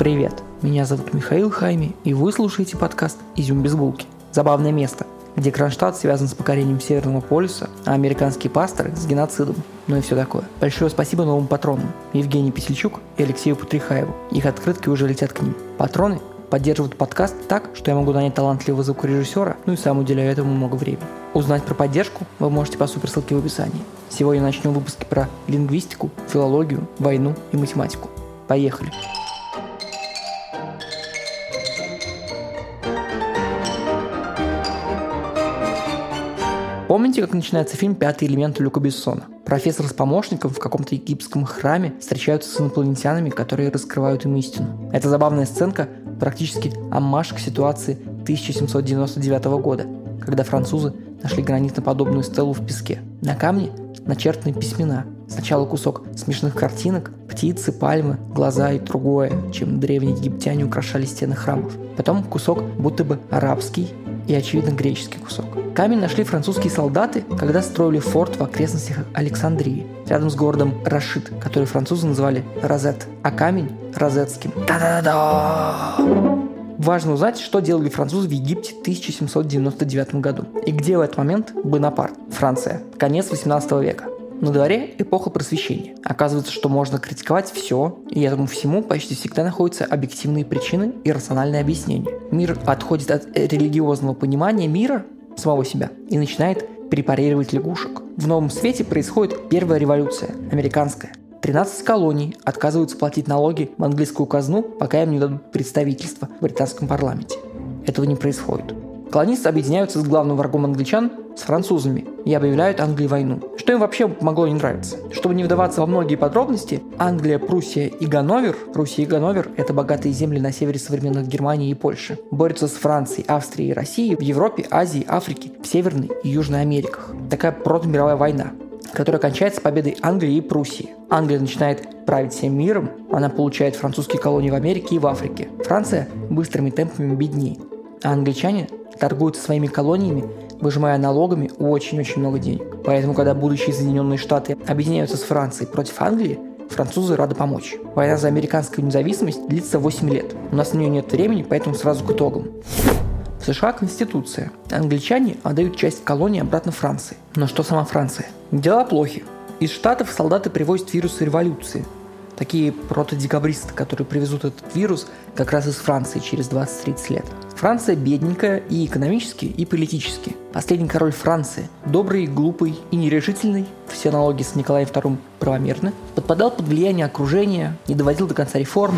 Привет, меня зовут Михаил Хайми, и вы слушаете подкаст «Изюм без булки». Забавное место, где Кронштадт связан с покорением Северного полюса, а американские пасторы с геноцидом, ну и все такое. Большое спасибо новым патронам Евгению Песельчук и Алексею Путрихаеву. Их открытки уже летят к ним. Патроны поддерживают подкаст так, что я могу нанять талантливого звукорежиссера, ну и сам уделяю этому много времени. Узнать про поддержку вы можете по суперссылке в описании. Сегодня начнем выпуски про лингвистику, филологию, войну и математику. Поехали! Помните, как начинается фильм «Пятый элемент» Люка Бессона? Профессор с помощником в каком-то египетском храме встречаются с инопланетянами, которые раскрывают им истину. Эта забавная сценка практически аммаж к ситуации 1799 года, когда французы нашли гранитоподобную стелу в песке. На камне начертаны письмена. Сначала кусок смешных картинок, птицы, пальмы, глаза и другое, чем древние египтяне украшали стены храмов. Потом кусок будто бы арабский и, очевидно, греческий кусок. Камень нашли французские солдаты, когда строили форт в окрестностях Александрии, рядом с городом Рашид, который французы называли Розет, а камень – Розетским. Да-да-да! Важно узнать, что делали французы в Египте в 1799 году. И где в этот момент Бонапарт, Франция, конец 18 века. На дворе эпоха просвещения. Оказывается, что можно критиковать все, и этому всему почти всегда находятся объективные причины и рациональные объяснения. Мир отходит от религиозного понимания мира, самого себя, и начинает препарировать лягушек. В новом свете происходит первая революция, американская. 13 колоний отказываются платить налоги в английскую казну, пока им не дадут представительство в британском парламенте. Этого не происходит. Колонисты объединяются с главным врагом англичан, с французами, и объявляют Англии войну. Что им вообще могло не нравиться? Чтобы не вдаваться во многие подробности, Англия, Пруссия и Ганновер, Пруссия и Ганновер – это богатые земли на севере современных Германии и Польши, борются с Францией, Австрией и Россией в Европе, Азии, Африке, в Северной и Южной Америках. Такая протомировая война которая кончается победой Англии и Пруссии. Англия начинает править всем миром, она получает французские колонии в Америке и в Африке. Франция быстрыми темпами беднеет, а англичане торгуются своими колониями, выжимая налогами очень-очень много денег. Поэтому, когда будущие Соединенные Штаты объединяются с Францией против Англии, французы рады помочь. Война за американскую независимость длится 8 лет. У нас на нее нет времени, поэтому сразу к итогам. В США Конституция. Англичане отдают часть колонии обратно Франции. Но что сама Франция? Дела плохи. Из Штатов солдаты привозят вирусы революции, такие протодекабристы, которые привезут этот вирус как раз из Франции через 20-30 лет. Франция бедненькая и экономически, и политически. Последний король Франции, добрый, глупый и нерешительный, все аналогии с Николаем II правомерны, подпадал под влияние окружения, не доводил до конца реформ.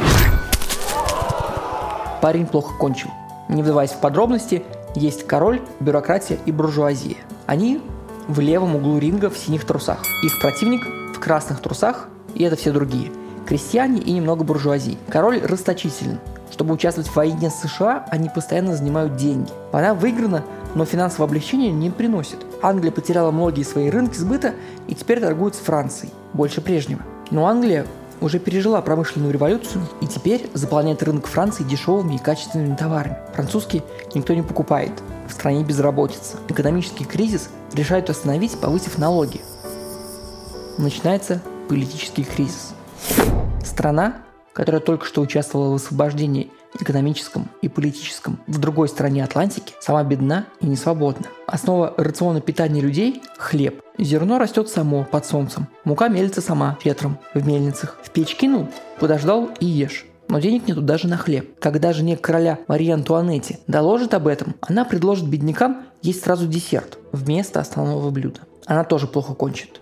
Парень плохо кончил. Не вдаваясь в подробности, есть король, бюрократия и буржуазия. Они в левом углу ринга в синих трусах. Их противник в красных трусах, и это все другие – крестьяне и немного буржуазии. Король расточителен. Чтобы участвовать в войне с США, они постоянно занимают деньги. Она выиграна, но финансового облегчения не приносит. Англия потеряла многие свои рынки сбыта и теперь торгует с Францией, больше прежнего. Но Англия уже пережила промышленную революцию и теперь заполняет рынок Франции дешевыми и качественными товарами. Французский никто не покупает. В стране безработица. Экономический кризис решают остановить, повысив налоги. Начинается политический кризис. Страна, которая только что участвовала в освобождении экономическом и политическом в другой стране Атлантики, сама бедна и не свободна. Основа рациона питания людей – хлеб. Зерно растет само под солнцем. Мука мелится сама ветром в мельницах. В печь кинул, подождал и ешь. Но денег нету даже на хлеб. Когда жене короля Марии Антуанетти доложит об этом, она предложит беднякам есть сразу десерт вместо основного блюда. Она тоже плохо кончит.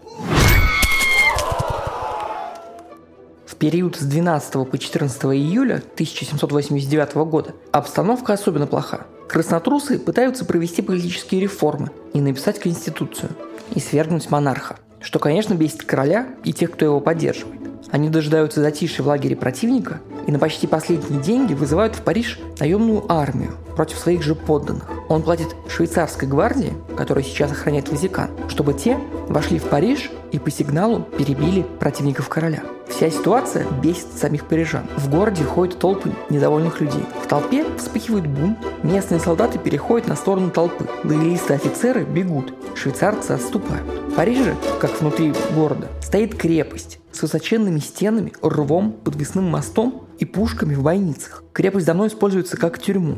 Период с 12 по 14 июля 1789 года обстановка особенно плоха. Краснотрусы пытаются провести политические реформы и написать конституцию, и свергнуть монарха, что, конечно, бесит короля и тех, кто его поддерживает. Они дожидаются затишья в лагере противника и на почти последние деньги вызывают в Париж наемную армию против своих же подданных. Он платит швейцарской гвардии, которая сейчас охраняет Ватикан, чтобы те вошли в Париж и по сигналу перебили противников короля. Вся ситуация бесит самих парижан. В городе ходят толпы недовольных людей. В толпе вспыхивает бунт, местные солдаты переходят на сторону толпы. Лоялисты офицеры бегут, швейцарцы отступают. В Париже, как внутри города, стоит крепость с высоченными стенами, рвом, подвесным мостом и пушками в бойницах. Крепость давно используется как тюрьму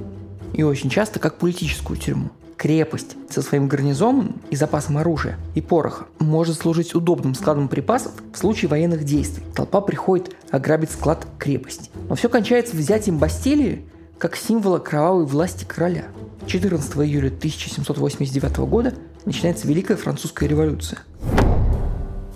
и очень часто как политическую тюрьму. Крепость со своим гарнизоном и запасом оружия и пороха может служить удобным складом припасов в случае военных действий. Толпа приходит ограбить склад крепости. Но все кончается взятием Бастилии как символа кровавой власти короля. 14 июля 1789 года начинается Великая Французская революция.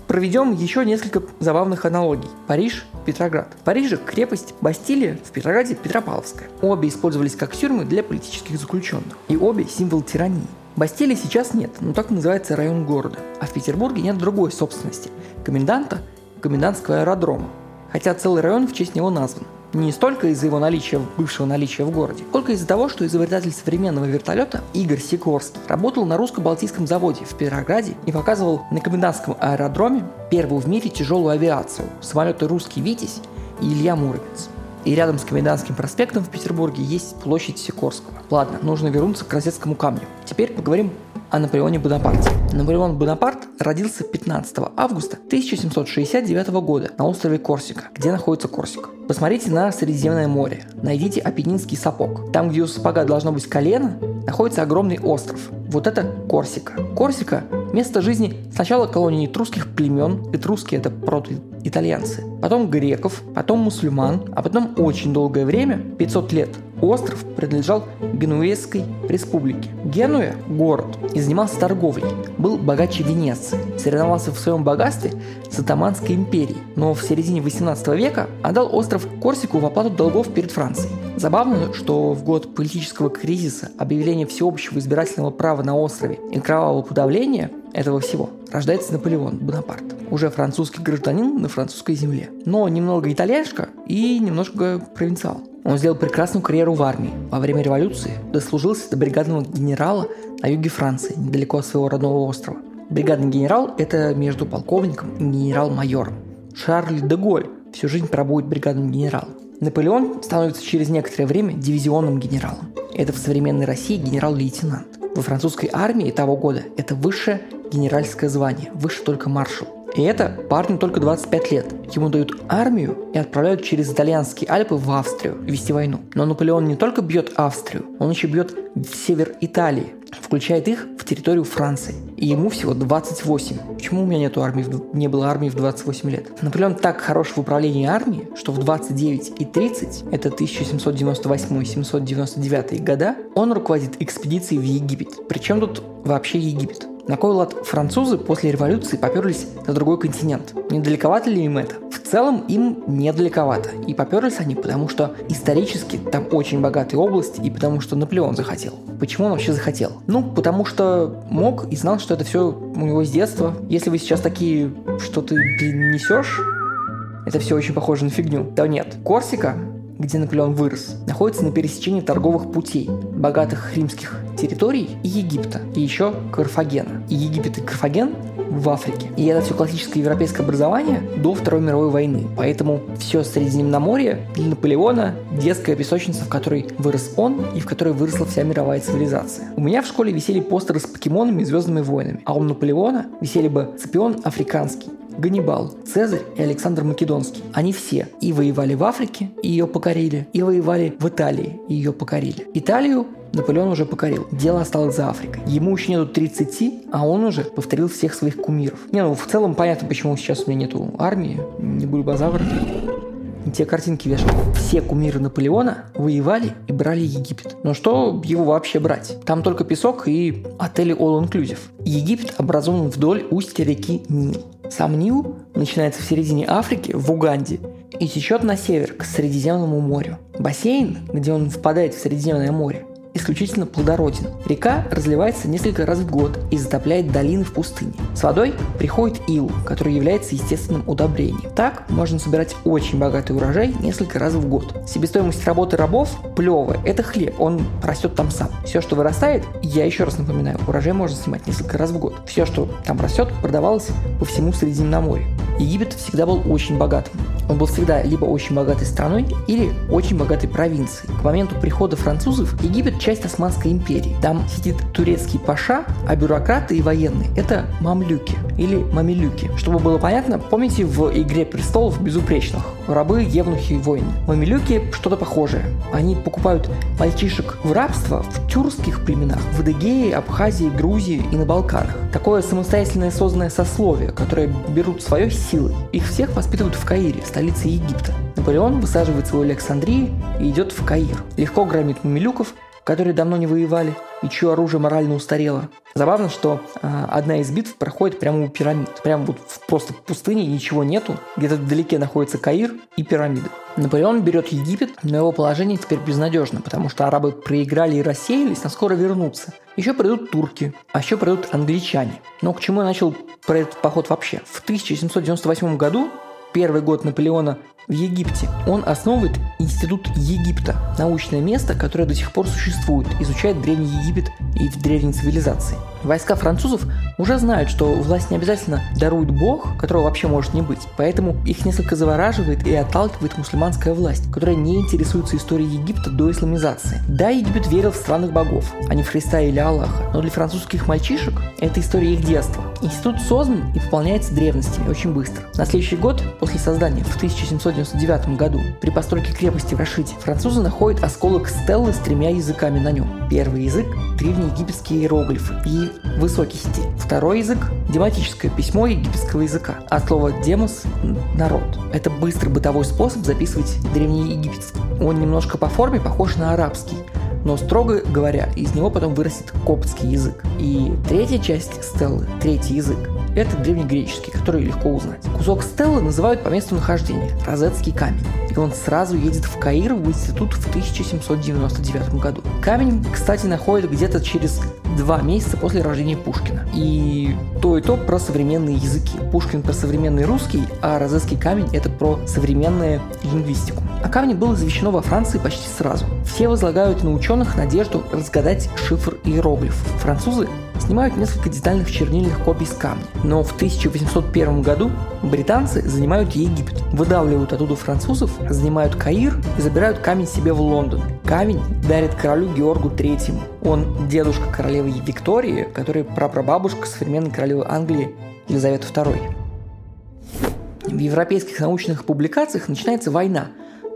Проведем еще несколько забавных аналогий. Париж, Петроград. В Париже крепость Бастилия, в Петрограде Петропавловская. Обе использовались как тюрьмы для политических заключенных. И обе символ тирании. Бастилии сейчас нет, но так называется район города. А в Петербурге нет другой собственности – коменданта, комендантского аэродрома. Хотя целый район в честь него назван. Не столько из-за его наличия, бывшего наличия в городе, сколько из-за того, что изобретатель современного вертолета Игорь Сикорский работал на русско-балтийском заводе в Петрограде и показывал на комендантском аэродроме первую в мире тяжелую авиацию – самолеты «Русский Витязь» и Илья Муромец. И рядом с Комендантским проспектом в Петербурге есть площадь Сикорского. Ладно, нужно вернуться к Розетскому камню. Теперь поговорим о Наполеоне Бонапарте. Наполеон Бонапарт родился 15 августа 1769 года на острове Корсика, где находится Корсика. Посмотрите на Средиземное море, найдите Апеннинский сапог. Там, где у сапога должно быть колено, находится огромный остров. Вот это Корсика. Корсика – место жизни сначала колонии этрусских племен, этруски – это прото-итальянцы, потом греков, потом мусульман, а потом очень долгое время, 500 лет, Остров принадлежал Генуэзской республике. Генуя – город и занимался торговлей, был богаче Венеции, соревновался в своем богатстве с Атаманской империей, но в середине 18 века отдал остров Корсику в оплату долгов перед Францией. Забавно, что в год политического кризиса, объявления всеобщего избирательного права на острове и кровавого подавления этого всего рождается Наполеон Бонапарт. Уже французский гражданин на французской земле. Но немного итальяшка и немножко провинциал. Он сделал прекрасную карьеру в армии. Во время революции дослужился до бригадного генерала на юге Франции, недалеко от своего родного острова. Бригадный генерал – это между полковником и генерал-майором. Шарль де Голь всю жизнь пробует бригадным генералом. Наполеон становится через некоторое время дивизионным генералом. Это в современной России генерал-лейтенант. Во французской армии того года это высшее генеральское звание, выше только маршал. И это парню только 25 лет. Ему дают армию и отправляют через итальянские Альпы в Австрию вести войну. Но Наполеон не только бьет Австрию, он еще бьет север Италии, включает их в территорию Франции. И ему всего 28. Почему у меня нету армии, не было армии в 28 лет? Наполеон так хорош в управлении армией, что в 29 и 30, это 1798-799 года, он руководит экспедицией в Египет. Причем тут вообще Египет? На кой лад французы после революции поперлись на другой континент? Недалековато ли им это? В целом им недалековато. И поперлись они, потому что исторически там очень богатые области, и потому что Наполеон захотел. Почему он вообще захотел? Ну, потому что мог и знал, что это все у него с детства. Если вы сейчас такие, что ты, ты несешь, это все очень похоже на фигню. Да нет. Корсика где Наполеон вырос, находится на пересечении торговых путей, богатых римских территорий и Египта, и еще Карфагена. И Египет и Карфаген в Африке. И это все классическое европейское образование до Второй мировой войны. Поэтому все Средиземноморье для Наполеона детская песочница, в которой вырос он и в которой выросла вся мировая цивилизация. У меня в школе висели постеры с покемонами и звездными войнами, а у Наполеона висели бы цепион африканский, Ганнибал, Цезарь и Александр Македонский. Они все и воевали в Африке, и ее покорили, и воевали в Италии, и ее покорили. Италию Наполеон уже покорил. Дело осталось за Африкой. Ему еще нету 30, а он уже повторил всех своих кумиров. Не, ну в целом понятно, почему сейчас у меня нету армии. Не буду базар те картинки вешал. Все кумиры Наполеона воевали и брали Египет. Но что его вообще брать? Там только песок и отели All Inclusive. Египет образован вдоль устья реки Нил. Сам Нил начинается в середине Африки, в Уганде, и течет на север, к Средиземному морю. Бассейн, где он впадает в Средиземное море, исключительно плодороден. Река разливается несколько раз в год и затопляет долины в пустыне. С водой приходит ил, который является естественным удобрением. Так можно собирать очень богатый урожай несколько раз в год. Себестоимость работы рабов плевая – это хлеб, он растет там сам. Все, что вырастает, я еще раз напоминаю, урожай можно снимать несколько раз в год. Все, что там растет, продавалось по всему Средиземноморью. Египет всегда был очень богатым. Он был всегда либо очень богатой страной, или очень богатой провинцией. К моменту прихода французов Египет – часть Османской империи. Там сидит турецкий паша, а бюрократы и военные – это мамлюки или мамилюки. Чтобы было понятно, помните в «Игре престолов» безупречных? Рабы, евнухи и воины. Мамилюки – что-то похожее. Они покупают мальчишек в рабство в тюркских племенах, в Адыгее, Абхазии, Грузии и на Балканах. Такое самостоятельное созданное сословие, которое берут свое силой. Их всех воспитывают в Каире, столице Египта. Наполеон высаживается у Александрии и идет в Каир. Легко громит мамилюков, которые давно не воевали и чье оружие морально устарело. Забавно, что э, одна из битв проходит прямо у пирамид. Прямо вот в, просто пустыне ничего нету. Где-то вдалеке находится Каир и пирамиды. Наполеон берет Египет, но его положение теперь безнадежно, потому что арабы проиграли и рассеялись, но скоро вернутся. Еще придут турки, а еще придут англичане. Но к чему я начал про этот поход вообще? В 1798 году первый год Наполеона в Египте. Он основывает Институт Египта, научное место, которое до сих пор существует, изучает Древний Египет и в древней цивилизации. Войска французов уже знают, что власть не обязательно дарует бог, которого вообще может не быть. Поэтому их несколько завораживает и отталкивает мусульманская власть, которая не интересуется историей Египта до исламизации. Да, Египет верил в странных богов, а не в Христа или Аллаха, но для французских мальчишек это история их детства. Институт создан и пополняется древностями очень быстро. На следующий год, после создания, в 1799 году, при постройке крепости в Рашиде, французы находят осколок стеллы с тремя языками на нем. Первый язык – древнеегипетские иероглифы и высокий стиль. Второй язык – дематическое письмо египетского языка. От слова «демос» – «народ». Это быстрый бытовой способ записывать древнеегипетский. Он немножко по форме похож на арабский, но строго говоря, из него потом вырастет коптский язык. И третья часть стеллы, третий язык, это древнегреческий, который легко узнать. Кусок стеллы называют по месту нахождения – Розетский камень. И он сразу едет в Каир в институт в 1799 году. Камень, кстати, находят где-то через два месяца после рождения Пушкина. И то и то про современные языки. Пушкин про современный русский, а Розетский камень – это про современную лингвистику. О камне было завещено во Франции почти сразу. Все возлагают на ученых надежду разгадать шифр иероглифов. Французы снимают несколько детальных чернильных копий с камня. Но в 1801 году британцы занимают Египет, выдавливают оттуда французов, занимают Каир и забирают камень себе в Лондон. Камень дарит королю Георгу III. Он дедушка королевы Виктории, который прапрабабушка современной королевы Англии Елизаветы II. В европейских научных публикациях начинается война.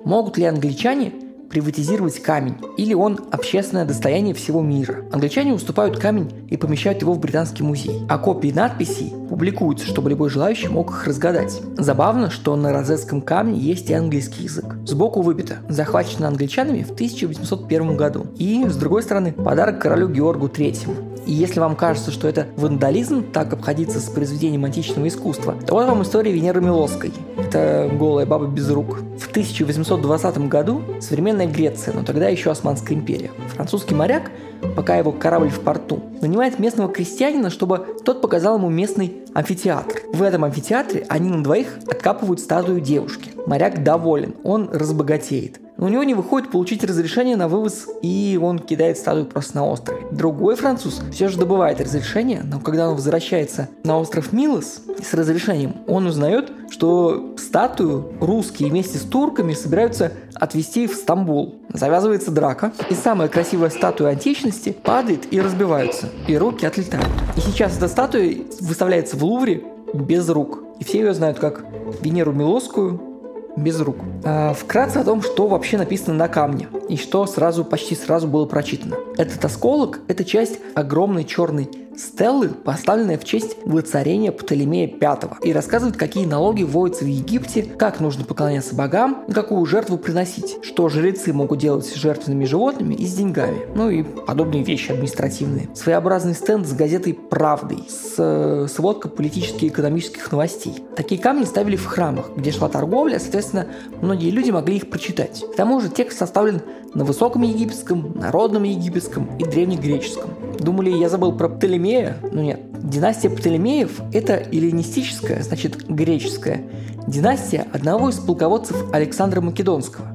Могут ли англичане приватизировать камень, или он общественное достояние всего мира. Англичане уступают камень и помещают его в Британский музей, а копии надписей публикуются, чтобы любой желающий мог их разгадать. Забавно, что на розетском камне есть и английский язык. Сбоку выбито «Захвачено англичанами в 1801 году». И, с другой стороны, подарок королю Георгу III. И если вам кажется, что это вандализм, так обходиться с произведением античного искусства, то вот вам история Венеры Милосской. Это голая баба без рук. В 1820 году современная Греция, но тогда еще Османская империя. Французский моряк, пока его корабль в порту, нанимает местного крестьянина, чтобы тот показал ему местный амфитеатр. В этом амфитеатре они на двоих откапывают статую девушки. Моряк доволен, он разбогатеет. Но у него не выходит получить разрешение на вывоз, и он кидает статую просто на острове. Другой француз все же добывает разрешение, но когда он возвращается на остров Милос с разрешением, он узнает, что статую русские вместе с турками собираются отвезти в Стамбул. Завязывается драка, и самая красивая статуя античности падает и разбивается, и руки отлетают. И сейчас эта статуя выставляется в Лувре без рук. И все ее знают как Венеру Милосскую, без рук. А, вкратце о том, что вообще написано на камне и что сразу, почти сразу было прочитано. Этот осколок – это часть огромной черной стеллы, поставленные в честь воцарения Птолемея V, и рассказывают, какие налоги вводятся в Египте, как нужно поклоняться богам и какую жертву приносить, что жрецы могут делать с жертвенными животными и с деньгами, ну и подобные вещи административные. Своеобразный стенд с газетой «Правдой», с э, сводкой политических и экономических новостей. Такие камни ставили в храмах, где шла торговля, соответственно, многие люди могли их прочитать. К тому же текст составлен на высоком египетском, народном египетском и древнегреческом. Думали, я забыл про Птолемея? Ну нет. Династия Птолемеев – это эллинистическая, значит, греческая, династия одного из полководцев Александра Македонского.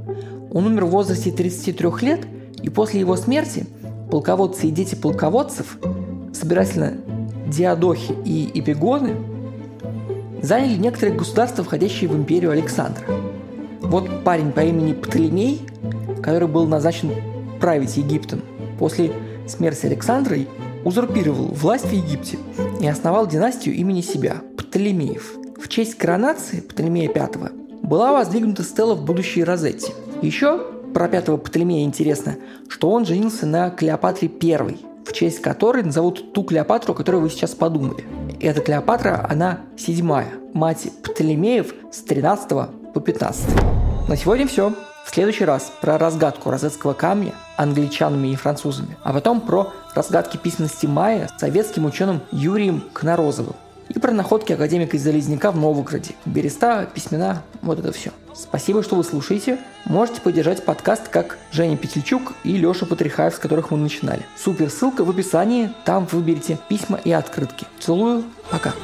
Он умер в возрасте 33 лет, и после его смерти полководцы и дети полководцев, собирательно Диадохи и Эпигоны, заняли некоторые государства, входящие в империю Александра. Вот парень по имени Птолемей, который был назначен править Египтом после смерти Александра, узурпировал власть в Египте и основал династию имени себя – Птолемеев. В честь коронации Птолемея V была воздвигнута стела в будущей Розетте. Еще про пятого Птолемея интересно, что он женился на Клеопатре I, в честь которой назовут ту Клеопатру, о которой вы сейчас подумали. Эта Клеопатра, она седьмая, мать Птолемеев с 13 по 15. На сегодня все. В следующий раз про разгадку розетского камня англичанами и французами, а потом про разгадки письменности Майя советским ученым Юрием Кнорозовым и про находки академика из Залезняка в Новгороде. Береста, письмена, вот это все. Спасибо, что вы слушаете. Можете поддержать подкаст, как Женя Петельчук и Леша Патрихаев, с которых мы начинали. Супер ссылка в описании, там выберите письма и открытки. Целую, пока.